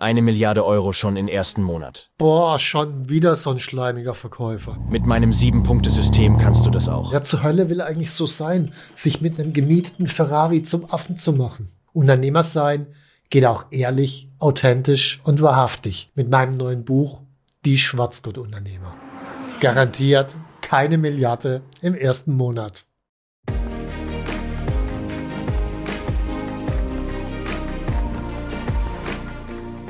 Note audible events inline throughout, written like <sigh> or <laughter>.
Eine Milliarde Euro schon im ersten Monat. Boah, schon wieder so ein schleimiger Verkäufer. Mit meinem Sieben-Punkte-System kannst du das auch. Ja, zur Hölle will eigentlich so sein, sich mit einem gemieteten Ferrari zum Affen zu machen. Unternehmer sein geht auch ehrlich, authentisch und wahrhaftig mit meinem neuen Buch Die Schwarzgurt-Unternehmer. Garantiert keine Milliarde im ersten Monat.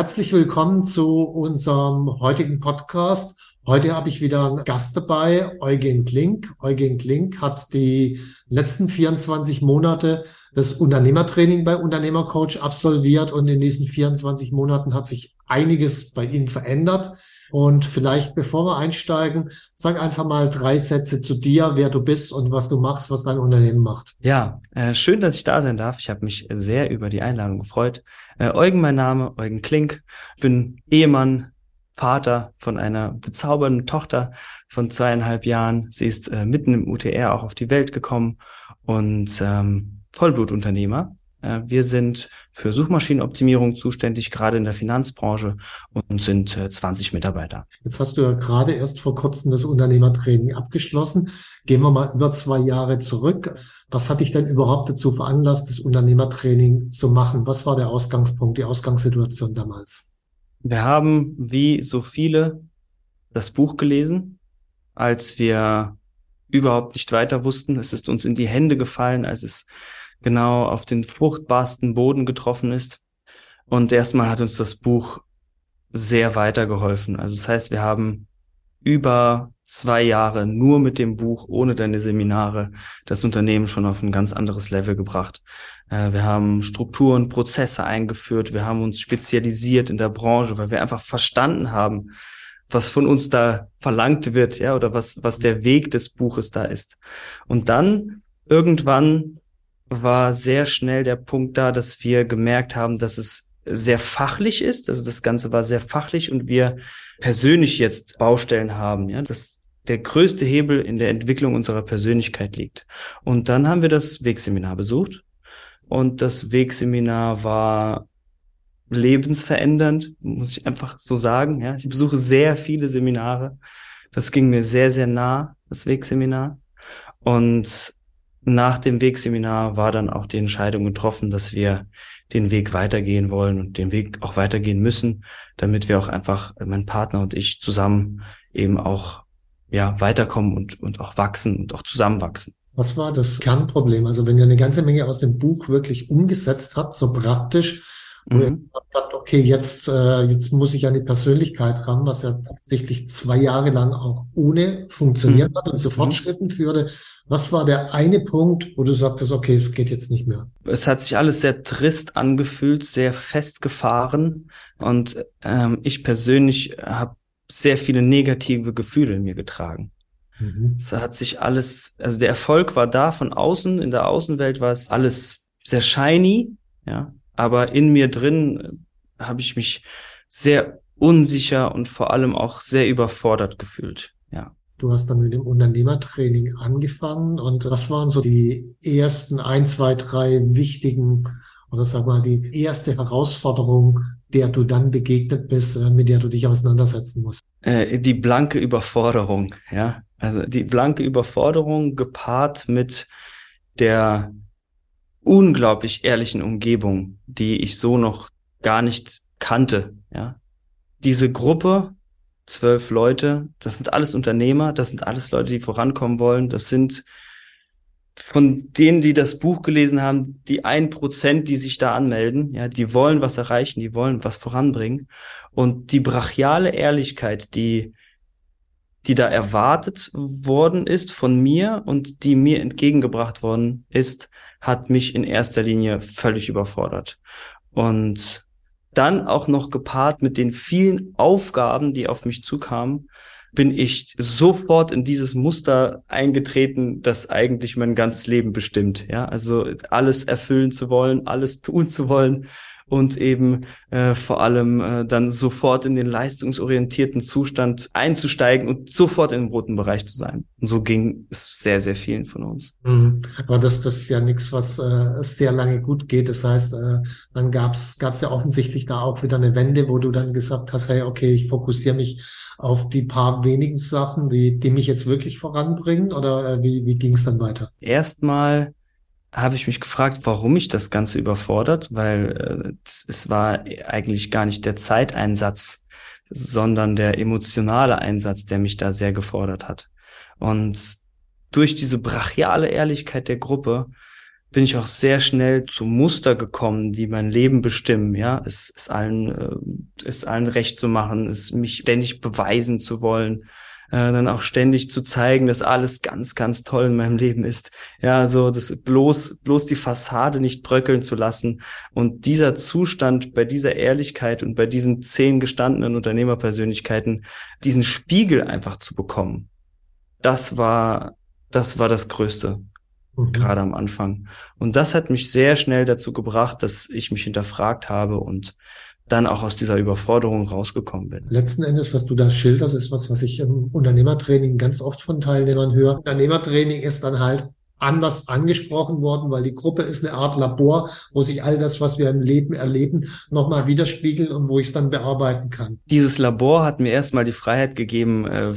Herzlich willkommen zu unserem heutigen Podcast. Heute habe ich wieder einen Gast dabei, Eugen Klink. Eugen Klink hat die letzten 24 Monate das Unternehmertraining bei Unternehmercoach absolviert und in diesen 24 Monaten hat sich einiges bei ihm verändert. Und vielleicht, bevor wir einsteigen, sag einfach mal drei Sätze zu dir, wer du bist und was du machst, was dein Unternehmen macht. Ja, äh, schön, dass ich da sein darf. Ich habe mich sehr über die Einladung gefreut. Äh, Eugen, mein Name, Eugen Klink. bin Ehemann, Vater von einer bezaubernden Tochter von zweieinhalb Jahren. Sie ist äh, mitten im UTR auch auf die Welt gekommen und ähm, Vollblutunternehmer. Äh, wir sind für Suchmaschinenoptimierung zuständig, gerade in der Finanzbranche und sind äh, 20 Mitarbeiter. Jetzt hast du ja gerade erst vor kurzem das Unternehmertraining abgeschlossen. Gehen wir mal über zwei Jahre zurück. Was hat dich denn überhaupt dazu veranlasst, das Unternehmertraining zu machen? Was war der Ausgangspunkt, die Ausgangssituation damals? Wir haben, wie so viele, das Buch gelesen, als wir überhaupt nicht weiter wussten. Es ist uns in die Hände gefallen, als es genau auf den fruchtbarsten Boden getroffen ist. Und erstmal hat uns das Buch sehr weitergeholfen. Also das heißt, wir haben über zwei Jahre nur mit dem Buch, ohne deine Seminare, das Unternehmen schon auf ein ganz anderes Level gebracht. Äh, wir haben Strukturen, Prozesse eingeführt, wir haben uns spezialisiert in der Branche, weil wir einfach verstanden haben, was von uns da verlangt wird, ja, oder was, was der Weg des Buches da ist. Und dann irgendwann war sehr schnell der Punkt da, dass wir gemerkt haben, dass es sehr fachlich ist. Also das Ganze war sehr fachlich und wir persönlich jetzt Baustellen haben, ja, dass der größte Hebel in der Entwicklung unserer Persönlichkeit liegt. Und dann haben wir das Wegseminar besucht und das Wegseminar war lebensverändernd, muss ich einfach so sagen. Ja, ich besuche sehr viele Seminare. Das ging mir sehr, sehr nah, das Wegseminar. Und nach dem Wegseminar war dann auch die Entscheidung getroffen, dass wir den Weg weitergehen wollen und den Weg auch weitergehen müssen, damit wir auch einfach, mein Partner und ich zusammen eben auch ja weiterkommen und, und auch wachsen und auch zusammenwachsen. Was war das Kernproblem? Also wenn ihr eine ganze Menge aus dem Buch wirklich umgesetzt habt, so praktisch, wo mhm. ihr habt, okay, jetzt, äh, jetzt muss ich an die Persönlichkeit ran, was ja tatsächlich zwei Jahre lang auch ohne funktioniert mhm. hat und zu Fortschritten mhm. führte. Was war der eine Punkt, wo du sagtest, okay, es geht jetzt nicht mehr? Es hat sich alles sehr trist angefühlt, sehr festgefahren und ähm, ich persönlich habe sehr viele negative Gefühle in mir getragen. Mhm. Es hat sich alles, also der Erfolg war da von außen, in der Außenwelt war es alles sehr shiny, ja, aber in mir drin äh, habe ich mich sehr unsicher und vor allem auch sehr überfordert gefühlt, ja. Du hast dann mit dem Unternehmertraining angefangen und was waren so die ersten ein, zwei, drei wichtigen oder sag mal die erste Herausforderung, der du dann begegnet bist, äh, mit der du dich auseinandersetzen musst? Äh, die blanke Überforderung, ja. Also die blanke Überforderung gepaart mit der unglaublich ehrlichen Umgebung, die ich so noch gar nicht kannte, ja. Diese Gruppe zwölf Leute. Das sind alles Unternehmer, das sind alles Leute, die vorankommen wollen. Das sind von denen, die das Buch gelesen haben, die ein Prozent, die sich da anmelden, ja, die wollen was erreichen, die wollen was voranbringen. Und die brachiale Ehrlichkeit, die, die da erwartet worden ist von mir und die mir entgegengebracht worden ist, hat mich in erster Linie völlig überfordert. Und dann auch noch gepaart mit den vielen Aufgaben, die auf mich zukamen, bin ich sofort in dieses Muster eingetreten, das eigentlich mein ganzes Leben bestimmt. Ja, also alles erfüllen zu wollen, alles tun zu wollen und eben äh, vor allem äh, dann sofort in den leistungsorientierten Zustand einzusteigen und sofort im roten Bereich zu sein. Und so ging es sehr, sehr vielen von uns. Mhm. Aber das, das ist ja nichts, was äh, sehr lange gut geht. Das heißt, äh, dann gab's gab's ja offensichtlich da auch wieder eine Wende, wo du dann gesagt hast, hey, okay, ich fokussiere mich auf die paar wenigen Sachen, die, die mich jetzt wirklich voranbringen? Oder äh, wie, wie ging es dann weiter? Erstmal habe ich mich gefragt, warum mich das Ganze überfordert, weil äh, es war eigentlich gar nicht der Zeiteinsatz, sondern der emotionale Einsatz, der mich da sehr gefordert hat. Und durch diese brachiale Ehrlichkeit der Gruppe bin ich auch sehr schnell zu Muster gekommen, die mein Leben bestimmen. Ja, es ist allen, äh, es allen recht zu machen, es mich ständig beweisen zu wollen, äh, dann auch ständig zu zeigen, dass alles ganz, ganz toll in meinem Leben ist. Ja, so das bloß, bloß die Fassade nicht bröckeln zu lassen. Und dieser Zustand bei dieser Ehrlichkeit und bei diesen zehn gestandenen Unternehmerpersönlichkeiten, diesen Spiegel einfach zu bekommen, das war, das war das Größte. Mhm. Gerade am Anfang. Und das hat mich sehr schnell dazu gebracht, dass ich mich hinterfragt habe und dann auch aus dieser Überforderung rausgekommen bin. Letzten Endes, was du da schilderst, ist was, was ich im Unternehmertraining ganz oft von Teilnehmern höre. Unternehmertraining ist dann halt anders angesprochen worden, weil die Gruppe ist eine Art Labor, wo sich all das, was wir im Leben erleben, nochmal widerspiegelt und wo ich es dann bearbeiten kann. Dieses Labor hat mir erstmal die Freiheit gegeben, äh,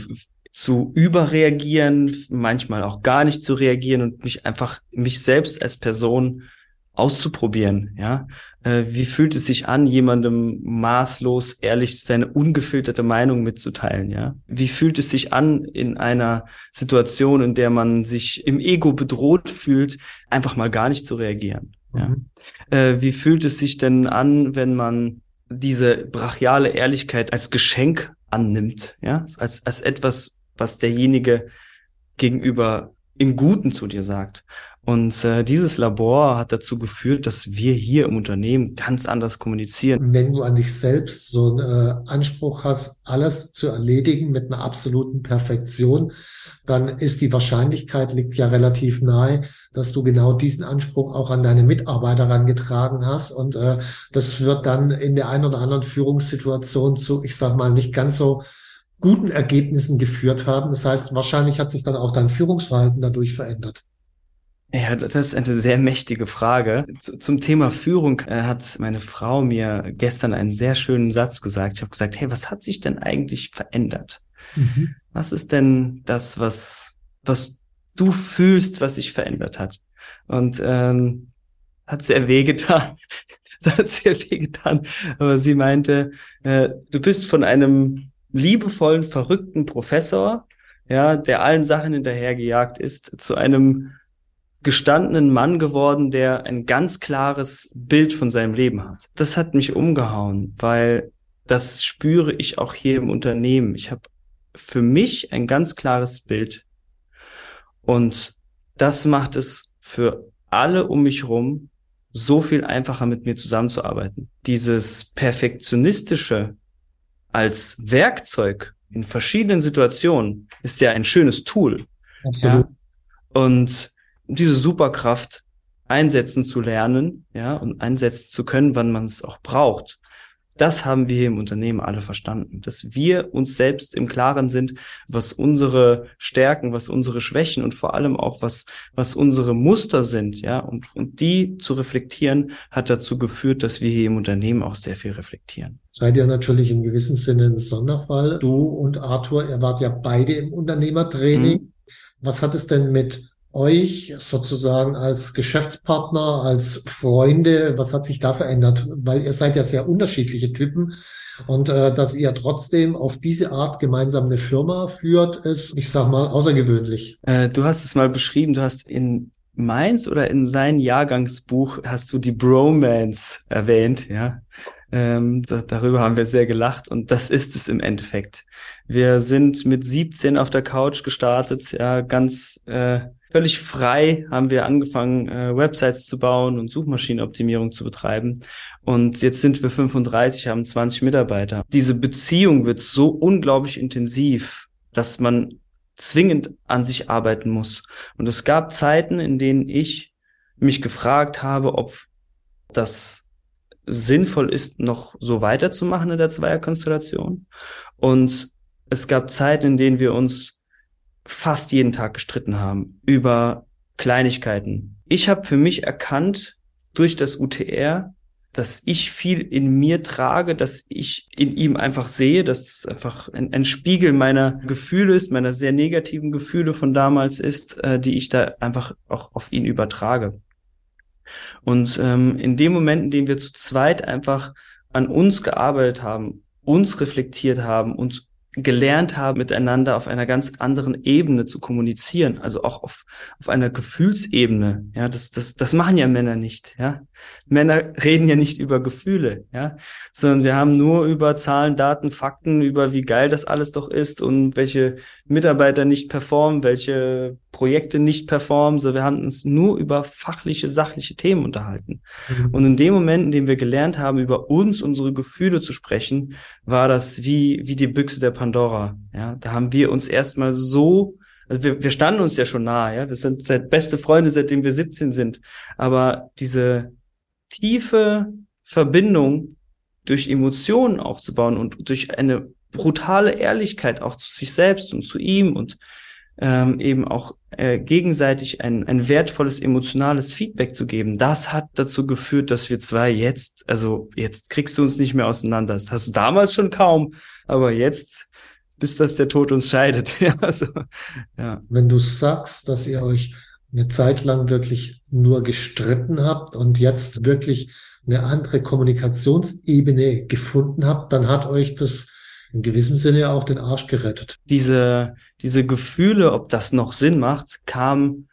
zu überreagieren, manchmal auch gar nicht zu reagieren und mich einfach, mich selbst als Person auszuprobieren, ja. Äh, wie fühlt es sich an, jemandem maßlos ehrlich seine ungefilterte Meinung mitzuteilen, ja? Wie fühlt es sich an, in einer Situation, in der man sich im Ego bedroht fühlt, einfach mal gar nicht zu reagieren, mhm. ja? Äh, wie fühlt es sich denn an, wenn man diese brachiale Ehrlichkeit als Geschenk annimmt, ja? Als, als etwas, was derjenige gegenüber im Guten zu dir sagt. Und äh, dieses Labor hat dazu geführt, dass wir hier im Unternehmen ganz anders kommunizieren. Wenn du an dich selbst so einen äh, Anspruch hast, alles zu erledigen mit einer absoluten Perfektion, dann ist die Wahrscheinlichkeit, liegt ja relativ nahe, dass du genau diesen Anspruch auch an deine Mitarbeiter herangetragen hast. Und äh, das wird dann in der einen oder anderen Führungssituation zu, ich sag mal, nicht ganz so guten Ergebnissen geführt haben. Das heißt, wahrscheinlich hat sich dann auch dein Führungsverhalten dadurch verändert. Ja, das ist eine sehr mächtige Frage. Zum Thema Führung äh, hat meine Frau mir gestern einen sehr schönen Satz gesagt. Ich habe gesagt, hey, was hat sich denn eigentlich verändert? Mhm. Was ist denn das, was, was du fühlst, was sich verändert hat? Und ähm, hat sehr wehgetan. <laughs> das hat sehr wehgetan. Aber sie meinte, äh, du bist von einem liebevollen, verrückten Professor, ja, der allen Sachen hinterhergejagt ist, zu einem gestandenen Mann geworden, der ein ganz klares Bild von seinem Leben hat. Das hat mich umgehauen, weil das spüre ich auch hier im Unternehmen. Ich habe für mich ein ganz klares Bild und das macht es für alle um mich rum so viel einfacher mit mir zusammenzuarbeiten. Dieses perfektionistische als Werkzeug in verschiedenen Situationen ist ja ein schönes Tool. Absolut. Ja? Und diese Superkraft einsetzen zu lernen, ja, und einsetzen zu können, wann man es auch braucht. Das haben wir im Unternehmen alle verstanden, dass wir uns selbst im Klaren sind, was unsere Stärken, was unsere Schwächen und vor allem auch was, was unsere Muster sind, ja, und, und die zu reflektieren, hat dazu geführt, dass wir hier im Unternehmen auch sehr viel reflektieren. Seid ihr natürlich im gewissen Sinne ein Sonderfall. Du und Arthur, ihr wart ja beide im Unternehmertraining. Mhm. Was hat es denn mit euch sozusagen als Geschäftspartner, als Freunde? Was hat sich da verändert? Weil ihr seid ja sehr unterschiedliche Typen. Und äh, dass ihr trotzdem auf diese Art gemeinsam eine Firma führt, ist, ich sag mal, außergewöhnlich. Äh, du hast es mal beschrieben, du hast in Mainz oder in sein Jahrgangsbuch hast du die Bromance erwähnt, ja. Ähm, da, darüber haben wir sehr gelacht und das ist es im Endeffekt. Wir sind mit 17 auf der Couch gestartet, ja, ganz äh, völlig frei haben wir angefangen, äh, Websites zu bauen und Suchmaschinenoptimierung zu betreiben. Und jetzt sind wir 35, haben 20 Mitarbeiter. Diese Beziehung wird so unglaublich intensiv, dass man zwingend an sich arbeiten muss. Und es gab Zeiten, in denen ich mich gefragt habe, ob das sinnvoll ist, noch so weiterzumachen in der Zweierkonstellation. Und es gab Zeiten, in denen wir uns fast jeden Tag gestritten haben über Kleinigkeiten. Ich habe für mich erkannt durch das UTR, dass ich viel in mir trage, dass ich in ihm einfach sehe, dass es einfach ein, ein, Spiegel meiner Gefühle ist, meiner sehr negativen Gefühle von damals ist, äh, die ich da einfach auch auf ihn übertrage. Und ähm, in dem Moment, in dem wir zu zweit einfach an uns gearbeitet haben, uns reflektiert haben, uns gelernt haben, miteinander auf einer ganz anderen Ebene zu kommunizieren, also auch auf, auf einer Gefühlsebene. Ja, das, das, das machen ja Männer nicht. Ja, Männer <laughs> reden ja nicht über Gefühle. Ja, sondern wir haben nur über Zahlen, Daten, Fakten, über wie geil das alles doch ist und welche Mitarbeiter nicht performen, welche Projekte nicht performen. So, wir haben uns nur über fachliche, sachliche Themen unterhalten. Mhm. Und in dem Moment, in dem wir gelernt haben, über uns, unsere Gefühle zu sprechen, war das wie, wie die Büchse der Pandora. Ja, da haben wir uns erstmal so, also wir, wir standen uns ja schon nahe, ja, wir sind seit beste Freunde, seitdem wir 17 sind. Aber diese tiefe Verbindung durch Emotionen aufzubauen und durch eine brutale Ehrlichkeit auch zu sich selbst und zu ihm und ähm, eben auch äh, gegenseitig ein, ein wertvolles emotionales Feedback zu geben, das hat dazu geführt, dass wir zwei jetzt, also jetzt kriegst du uns nicht mehr auseinander. Das hast du damals schon kaum, aber jetzt bis das der Tod uns scheidet. <laughs> ja, also, ja. Wenn du sagst, dass ihr euch eine Zeit lang wirklich nur gestritten habt und jetzt wirklich eine andere Kommunikationsebene gefunden habt, dann hat euch das in gewissem Sinne auch den Arsch gerettet. Diese, diese Gefühle, ob das noch Sinn macht, kam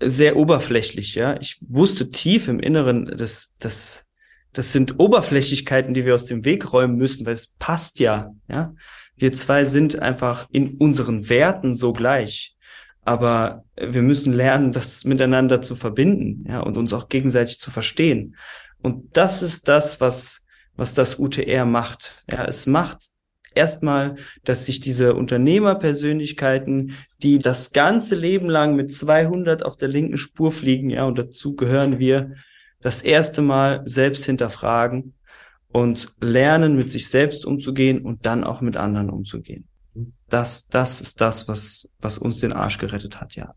sehr oberflächlich, ja. Ich wusste tief im Inneren, dass, dass, das sind Oberflächlichkeiten, die wir aus dem Weg räumen müssen, weil es passt ja, ja. Wir zwei sind einfach in unseren Werten so gleich. Aber wir müssen lernen, das miteinander zu verbinden, ja, und uns auch gegenseitig zu verstehen. Und das ist das, was, was das UTR macht. Ja, es macht erstmal, dass sich diese Unternehmerpersönlichkeiten, die das ganze Leben lang mit 200 auf der linken Spur fliegen, ja, und dazu gehören wir, das erste Mal selbst hinterfragen und lernen, mit sich selbst umzugehen und dann auch mit anderen umzugehen. Das, das ist das, was, was uns den Arsch gerettet hat, ja.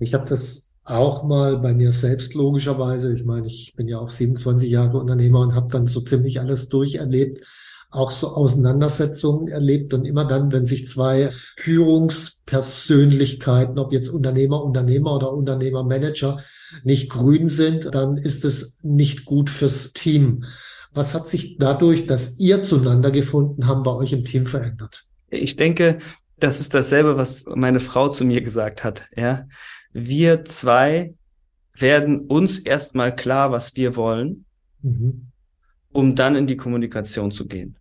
Ich habe das auch mal bei mir selbst logischerweise. Ich meine, ich bin ja auch 27 Jahre Unternehmer und habe dann so ziemlich alles durcherlebt auch so Auseinandersetzungen erlebt und immer dann, wenn sich zwei Führungspersönlichkeiten, ob jetzt Unternehmer, Unternehmer oder Unternehmer, Manager, nicht grün sind, dann ist es nicht gut fürs Team. Was hat sich dadurch, dass ihr zueinander gefunden haben, bei euch im Team verändert? Ich denke, das ist dasselbe, was meine Frau zu mir gesagt hat. Ja, wir zwei werden uns erstmal klar, was wir wollen. Mhm um dann in die Kommunikation zu gehen.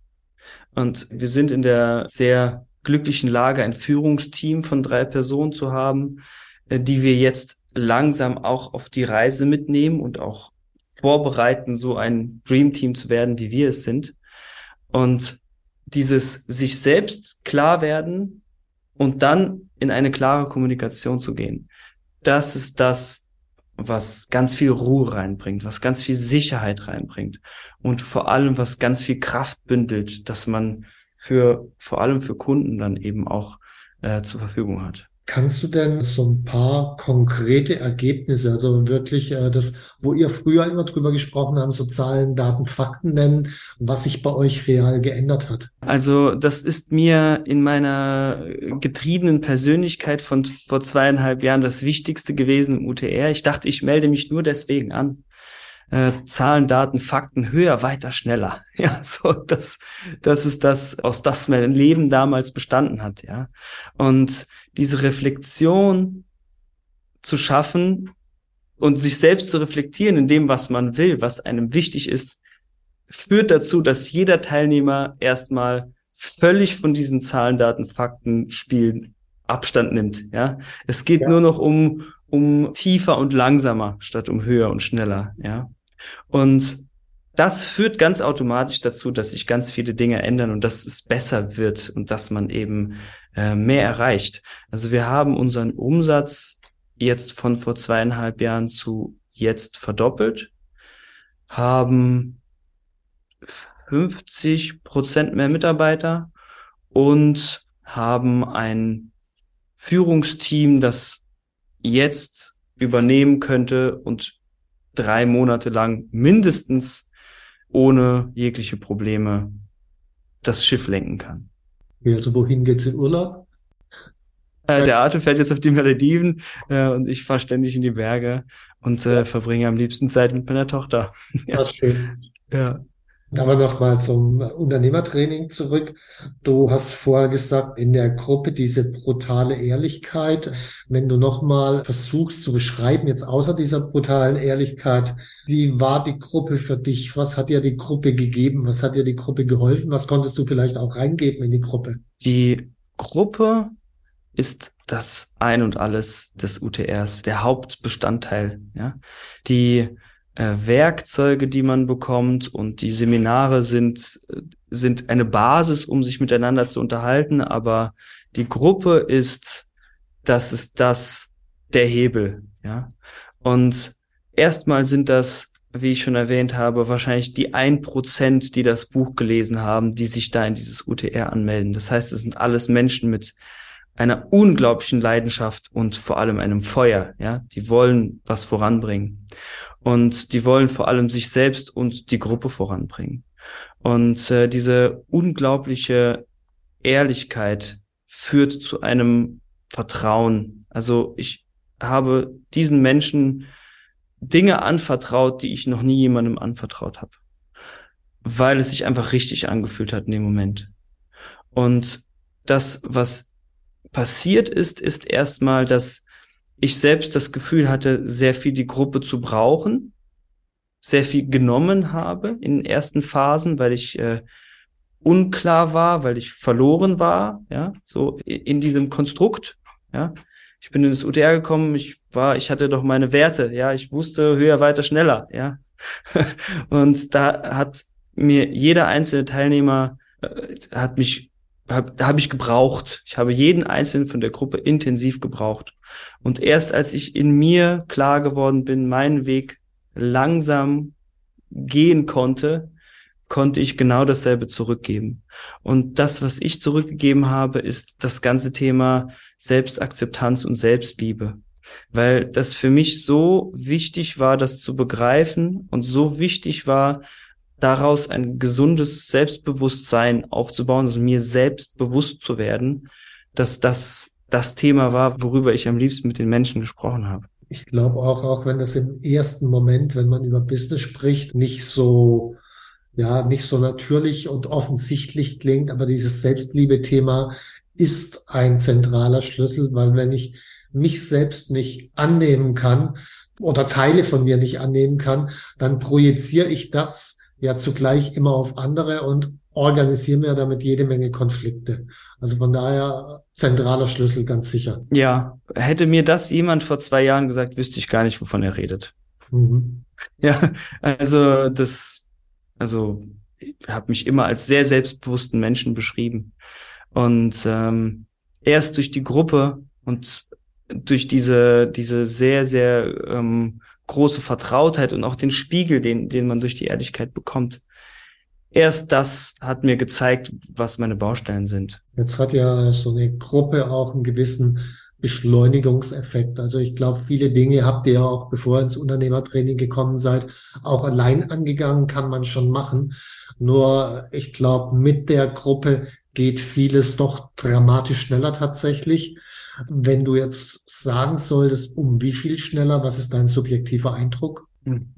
Und wir sind in der sehr glücklichen Lage, ein Führungsteam von drei Personen zu haben, äh, die wir jetzt langsam auch auf die Reise mitnehmen und auch vorbereiten, so ein Dream Team zu werden, wie wir es sind. Und dieses sich selbst klar werden und dann in eine klare Kommunikation zu gehen. Das ist das, was ganz viel Ruhe reinbringt, was ganz viel Sicherheit reinbringt und vor allem was ganz viel Kraft bündelt, dass man für vor allem für Kunden dann eben auch äh, zur Verfügung hat. Kannst du denn so ein paar konkrete Ergebnisse, also wirklich äh, das, wo ihr früher immer drüber gesprochen haben, so Zahlen, Daten, Fakten nennen, was sich bei euch real geändert hat? Also das ist mir in meiner getriebenen Persönlichkeit von vor zweieinhalb Jahren das Wichtigste gewesen im UTR. Ich dachte, ich melde mich nur deswegen an äh, Zahlen, Daten, Fakten höher, weiter, schneller. <laughs> Ja, so das, das ist das, aus das mein Leben damals bestanden hat. Ja, und diese Reflexion zu schaffen und sich selbst zu reflektieren in dem, was man will, was einem wichtig ist, führt dazu, dass jeder Teilnehmer erstmal völlig von diesen Zahlen, Daten, Fakten Spielen Abstand nimmt. Ja, es geht ja. nur noch um um tiefer und langsamer statt um höher und schneller. Ja, und das führt ganz automatisch dazu, dass sich ganz viele Dinge ändern und dass es besser wird und dass man eben äh, mehr erreicht. Also wir haben unseren Umsatz jetzt von vor zweieinhalb Jahren zu jetzt verdoppelt, haben 50 Prozent mehr Mitarbeiter und haben ein Führungsteam, das jetzt übernehmen könnte und drei Monate lang mindestens ohne jegliche Probleme das Schiff lenken kann. Also wohin geht's in Urlaub? Äh, der Arthur fährt jetzt auf die Malediven äh, und ich fahre ständig in die Berge und äh, verbringe am liebsten Zeit mit meiner Tochter. <laughs> ja. Das ist schön. Ja. Aber nochmal zum Unternehmertraining zurück. Du hast vorher gesagt, in der Gruppe diese brutale Ehrlichkeit. Wenn du nochmal versuchst zu beschreiben, jetzt außer dieser brutalen Ehrlichkeit, wie war die Gruppe für dich? Was hat dir die Gruppe gegeben? Was hat dir die Gruppe geholfen? Was konntest du vielleicht auch reingeben in die Gruppe? Die Gruppe ist das Ein und Alles des UTRs, der Hauptbestandteil, ja. Die äh, Werkzeuge, die man bekommt und die Seminare sind, sind eine Basis, um sich miteinander zu unterhalten, aber die Gruppe ist, das ist das, der Hebel, ja. Und erstmal sind das, wie ich schon erwähnt habe, wahrscheinlich die ein Prozent, die das Buch gelesen haben, die sich da in dieses UTR anmelden. Das heißt, es sind alles Menschen mit einer unglaublichen Leidenschaft und vor allem einem Feuer, ja. Die wollen was voranbringen. Und die wollen vor allem sich selbst und die Gruppe voranbringen. Und äh, diese unglaubliche Ehrlichkeit führt zu einem Vertrauen. Also ich habe diesen Menschen Dinge anvertraut, die ich noch nie jemandem anvertraut habe, weil es sich einfach richtig angefühlt hat in dem Moment. Und das, was passiert ist, ist erstmal, dass ich selbst das Gefühl hatte, sehr viel die Gruppe zu brauchen, sehr viel genommen habe in den ersten Phasen, weil ich äh, unklar war, weil ich verloren war, ja, so in diesem Konstrukt, ja. Ich bin ins UTR gekommen, ich war, ich hatte doch meine Werte, ja, ich wusste höher, weiter, schneller, ja. <laughs> Und da hat mir jeder einzelne Teilnehmer äh, hat mich hab, habe ich gebraucht. Ich habe jeden einzelnen von der Gruppe intensiv gebraucht. Und erst als ich in mir klar geworden bin, meinen Weg langsam gehen konnte, konnte ich genau dasselbe zurückgeben. Und das, was ich zurückgegeben habe, ist das ganze Thema Selbstakzeptanz und Selbstliebe. Weil das für mich so wichtig war, das zu begreifen und so wichtig war, daraus ein gesundes Selbstbewusstsein aufzubauen, also mir selbst bewusst zu werden, dass das das Thema war, worüber ich am liebsten mit den Menschen gesprochen habe. Ich glaube auch, auch wenn das im ersten Moment, wenn man über Business spricht, nicht so, ja, nicht so natürlich und offensichtlich klingt, aber dieses Selbstliebe-Thema ist ein zentraler Schlüssel, weil wenn ich mich selbst nicht annehmen kann oder Teile von mir nicht annehmen kann, dann projiziere ich das ja zugleich immer auf andere und organisieren wir damit jede Menge Konflikte. Also von daher zentraler Schlüssel ganz sicher. Ja, hätte mir das jemand vor zwei Jahren gesagt, wüsste ich gar nicht, wovon er redet. Mhm. <laughs> Ja, also das, also ich habe mich immer als sehr selbstbewussten Menschen beschrieben. Und ähm, erst durch die Gruppe und durch diese, diese sehr, sehr ähm, große Vertrautheit und auch den Spiegel, den, den man durch die Ehrlichkeit bekommt. Erst das hat mir gezeigt, was meine Baustellen sind. Jetzt hat ja so eine Gruppe auch einen gewissen Beschleunigungseffekt. Also ich glaube, viele Dinge habt ihr ja auch, bevor ihr ins Unternehmertraining gekommen seid, auch allein angegangen, kann man schon machen. Nur ich glaube, mit der Gruppe geht vieles doch dramatisch schneller tatsächlich. Wenn du jetzt sagen solltest, um wie viel schneller, was ist dein subjektiver Eindruck?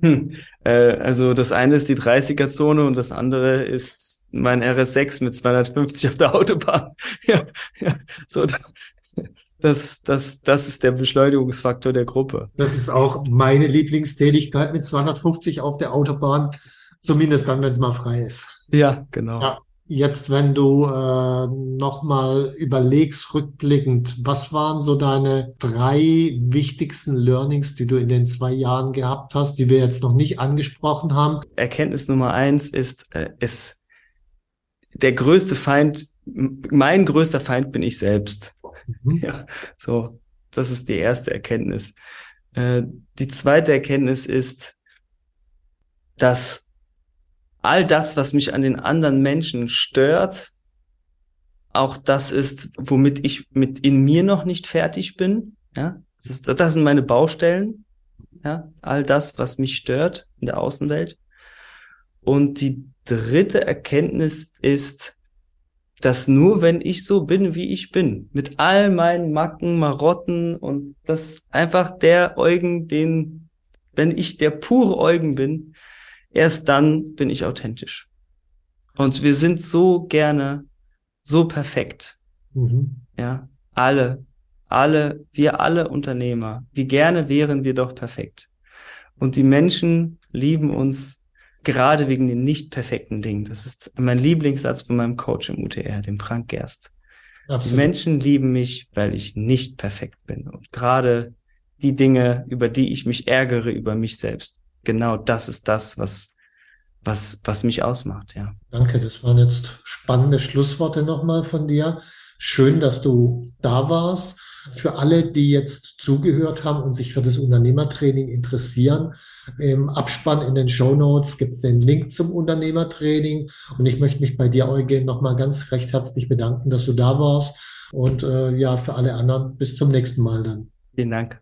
Hm. Äh, also das eine ist die 30er-Zone und das andere ist mein RS6 mit 250 auf der Autobahn. <laughs> ja, ja, so, das, das, das ist der Beschleunigungsfaktor der Gruppe. Das ist auch meine Lieblingstätigkeit mit 250 auf der Autobahn, zumindest dann, wenn es mal frei ist. Ja, genau. Ja. Jetzt, wenn du äh, nochmal überlegst, rückblickend, was waren so deine drei wichtigsten Learnings, die du in den zwei Jahren gehabt hast, die wir jetzt noch nicht angesprochen haben? Erkenntnis Nummer eins ist, äh, ist der größte Feind, mein größter Feind bin ich selbst. Mhm. Ja, so, das ist die erste Erkenntnis. Äh, die zweite Erkenntnis ist, dass all das, was mich an den anderen Menschen stört, auch das ist, womit ich mit in mir noch nicht fertig bin. Ja, das, ist, das sind meine Baustellen. Ja, all das, was mich stört in der Außenwelt. Und die dritte Erkenntnis ist, dass nur wenn ich so bin, wie ich bin, mit all meinen Macken, Marotten und das einfach der Eugen, den, wenn ich der pure Eugen bin, Erst dann bin ich authentisch. Und wir sind so gerne so perfekt. Mhm. Ja, alle, alle, wir alle Unternehmer. Wie gerne wären wir doch perfekt. Und die Menschen lieben uns gerade wegen den nicht perfekten Dingen. Das ist mein Lieblingssatz von meinem Coach im UTR, dem Frank Gerst. Absolut. Die Menschen lieben mich, weil ich nicht perfekt bin. Und gerade die Dinge, über die ich mich ärgere, über mich selbst, genau das ist das, was, was, was mich ausmacht, ja. Danke, das waren jetzt spannende Schlussworte nochmal von dir. Schön, dass du da warst. Für alle, die jetzt zugehört haben und sich für das Unternehmertraining interessieren, im Abspann in den Show Notes gibt es den Link zum Unternehmertraining. Und ich möchte mich bei dir, Eugen, nochmal ganz recht herzlich bedanken, dass du da warst. Und äh, ja, für alle anderen bis zum nächsten Mal dann. Vielen Dank.